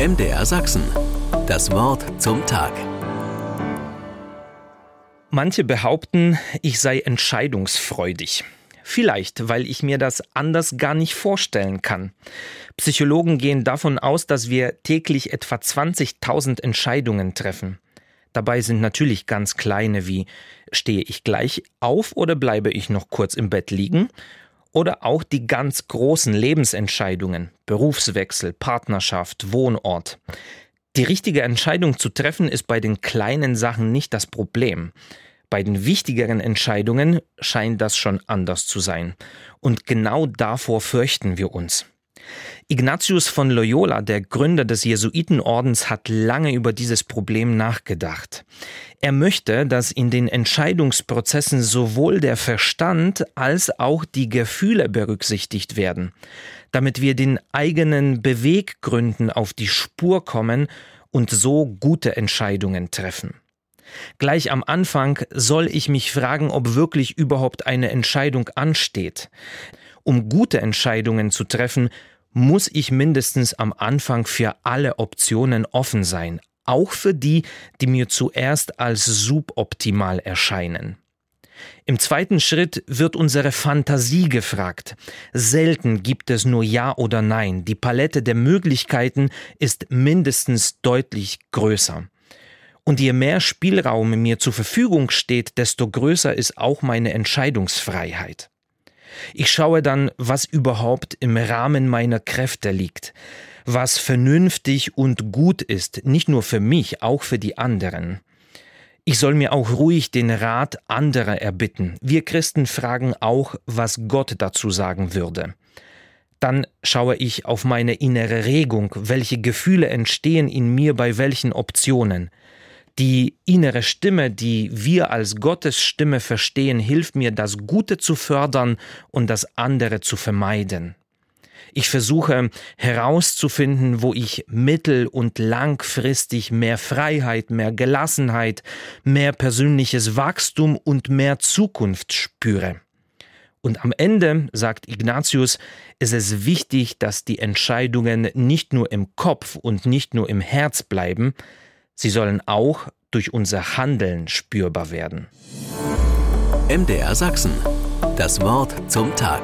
MDR Sachsen. Das Wort zum Tag. Manche behaupten, ich sei entscheidungsfreudig. Vielleicht, weil ich mir das anders gar nicht vorstellen kann. Psychologen gehen davon aus, dass wir täglich etwa 20.000 Entscheidungen treffen. Dabei sind natürlich ganz kleine wie stehe ich gleich auf oder bleibe ich noch kurz im Bett liegen? Oder auch die ganz großen Lebensentscheidungen, Berufswechsel, Partnerschaft, Wohnort. Die richtige Entscheidung zu treffen ist bei den kleinen Sachen nicht das Problem. Bei den wichtigeren Entscheidungen scheint das schon anders zu sein. Und genau davor fürchten wir uns. Ignatius von Loyola, der Gründer des Jesuitenordens, hat lange über dieses Problem nachgedacht. Er möchte, dass in den Entscheidungsprozessen sowohl der Verstand als auch die Gefühle berücksichtigt werden, damit wir den eigenen Beweggründen auf die Spur kommen und so gute Entscheidungen treffen. Gleich am Anfang soll ich mich fragen, ob wirklich überhaupt eine Entscheidung ansteht. Um gute Entscheidungen zu treffen, muss ich mindestens am Anfang für alle Optionen offen sein, auch für die, die mir zuerst als suboptimal erscheinen. Im zweiten Schritt wird unsere Fantasie gefragt. Selten gibt es nur Ja oder Nein. Die Palette der Möglichkeiten ist mindestens deutlich größer. Und je mehr Spielraum mir zur Verfügung steht, desto größer ist auch meine Entscheidungsfreiheit. Ich schaue dann, was überhaupt im Rahmen meiner Kräfte liegt, was vernünftig und gut ist, nicht nur für mich, auch für die anderen. Ich soll mir auch ruhig den Rat anderer erbitten. Wir Christen fragen auch, was Gott dazu sagen würde. Dann schaue ich auf meine innere Regung, welche Gefühle entstehen in mir bei welchen Optionen. Die innere Stimme, die wir als Gottes Stimme verstehen, hilft mir, das Gute zu fördern und das andere zu vermeiden. Ich versuche herauszufinden, wo ich mittel- und langfristig mehr Freiheit, mehr Gelassenheit, mehr persönliches Wachstum und mehr Zukunft spüre. Und am Ende, sagt Ignatius, ist es wichtig, dass die Entscheidungen nicht nur im Kopf und nicht nur im Herz bleiben, Sie sollen auch durch unser Handeln spürbar werden. MDR Sachsen. Das Wort zum Tag.